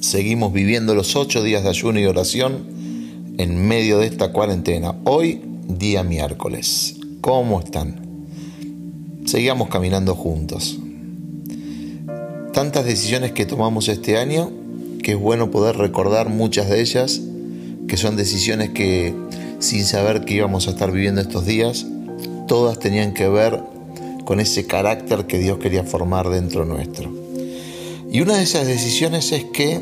Seguimos viviendo los ocho días de ayuno y oración en medio de esta cuarentena. Hoy, día miércoles. ¿Cómo están? Seguimos caminando juntos. Tantas decisiones que tomamos este año que es bueno poder recordar muchas de ellas, que son decisiones que sin saber que íbamos a estar viviendo estos días, todas tenían que ver con ese carácter que Dios quería formar dentro nuestro. Y una de esas decisiones es que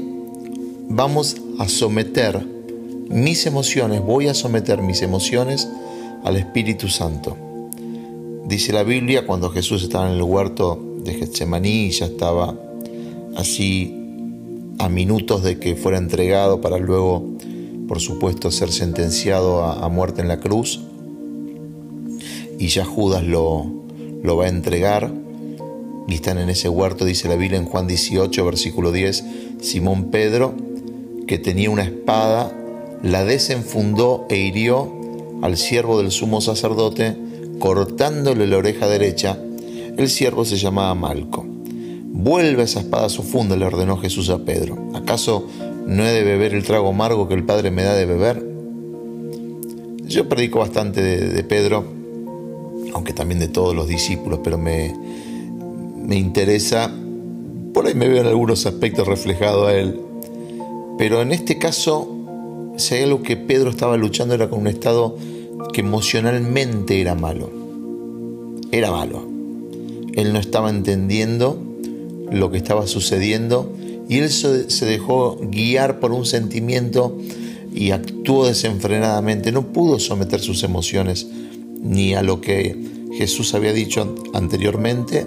vamos a someter mis emociones, voy a someter mis emociones al Espíritu Santo. Dice la Biblia cuando Jesús estaba en el huerto de Getsemaní y ya estaba así a minutos de que fuera entregado para luego, por supuesto, ser sentenciado a, muerte en la cruz. Y ya Judas lo, lo va a entregar. Y están en ese huerto, dice la Biblia en Juan 18, versículo 10, Simón Pedro, que tenía una espada, la desenfundó e hirió al siervo del sumo sacerdote, cortándole la oreja derecha. El siervo se llamaba Malco. Vuelve esa espada a su funda, le ordenó Jesús a Pedro. ¿Acaso no he de beber el trago amargo que el Padre me da de beber? Yo predico bastante de, Pedro, aunque también de todos los discípulos, pero me, me interesa, por ahí me veo en algunos aspectos reflejado a él. Pero en este caso, si hay algo que Pedro estaba luchando era con un estado que emocionalmente era malo. Era malo. Él no estaba entendiendo lo que estaba sucediendo y él se dejó guiar por un sentimiento y actuó desenfrenadamente. No pudo someter sus emociones ni a lo que Jesús había dicho anteriormente,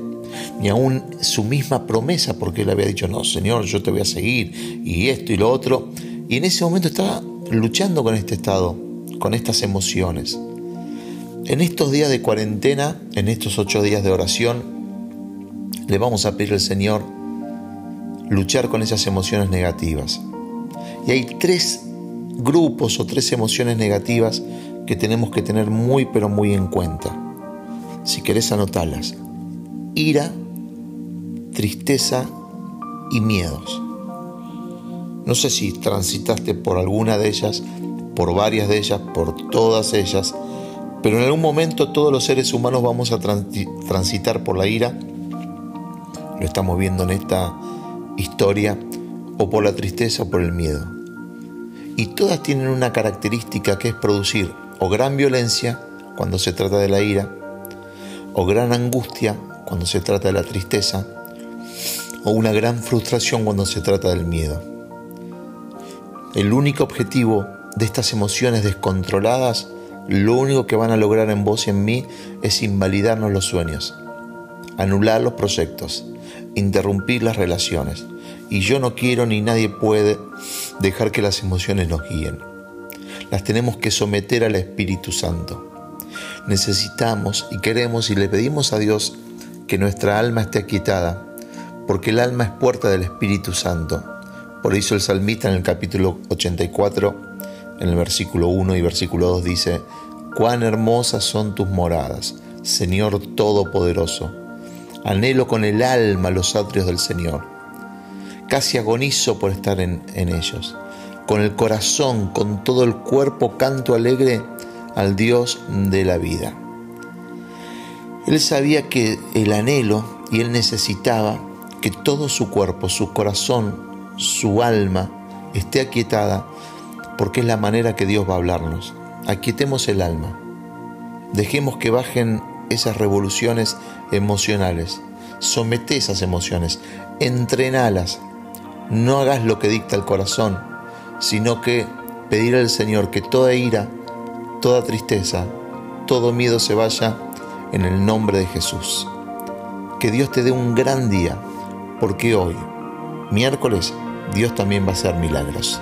ni aún su misma promesa, porque él había dicho, no, Señor, yo te voy a seguir, y esto y lo otro. Y en ese momento estaba luchando con este estado, con estas emociones. En estos días de cuarentena, en estos ocho días de oración, le vamos a pedir al Señor luchar con esas emociones negativas. Y hay tres grupos o tres emociones negativas que tenemos que tener muy pero muy en cuenta. Si querés anotarlas. Ira, tristeza y miedos. No sé si transitaste por alguna de ellas, por varias de ellas, por todas ellas, pero en algún momento todos los seres humanos vamos a transitar por la ira lo estamos viendo en esta historia, o por la tristeza o por el miedo. Y todas tienen una característica que es producir o gran violencia cuando se trata de la ira, o gran angustia cuando se trata de la tristeza, o una gran frustración cuando se trata del miedo. El único objetivo de estas emociones descontroladas, lo único que van a lograr en vos y en mí es invalidarnos los sueños, anular los proyectos, interrumpir las relaciones. Y yo no quiero ni nadie puede dejar que las emociones nos guíen. Las tenemos que someter al Espíritu Santo. Necesitamos y queremos y le pedimos a Dios que nuestra alma esté aquietada, porque el alma es puerta del Espíritu Santo. Por eso el salmista en el capítulo 84, en el versículo 1 y versículo 2 dice, Cuán hermosas son tus moradas, Señor Todopoderoso Anhelo con el alma los atrios del Señor. Casi agonizo por estar en, ellos. Con el corazón, con todo el cuerpo, canto alegre al Dios de la vida. Él sabía que el anhelo y él necesitaba que todo su cuerpo, su corazón, su alma esté aquietada porque es la manera que Dios va a hablarnos. Aquietemos el alma. Dejemos que bajen esas revoluciones emocionales. Somete esas emociones, entrenalas. No hagas lo que dicta el corazón, sino que pedir al Señor que toda ira, toda tristeza, todo miedo se vaya en el nombre de Jesús. Que Dios te dé un gran día, porque hoy, miércoles, Dios también va a hacer milagros.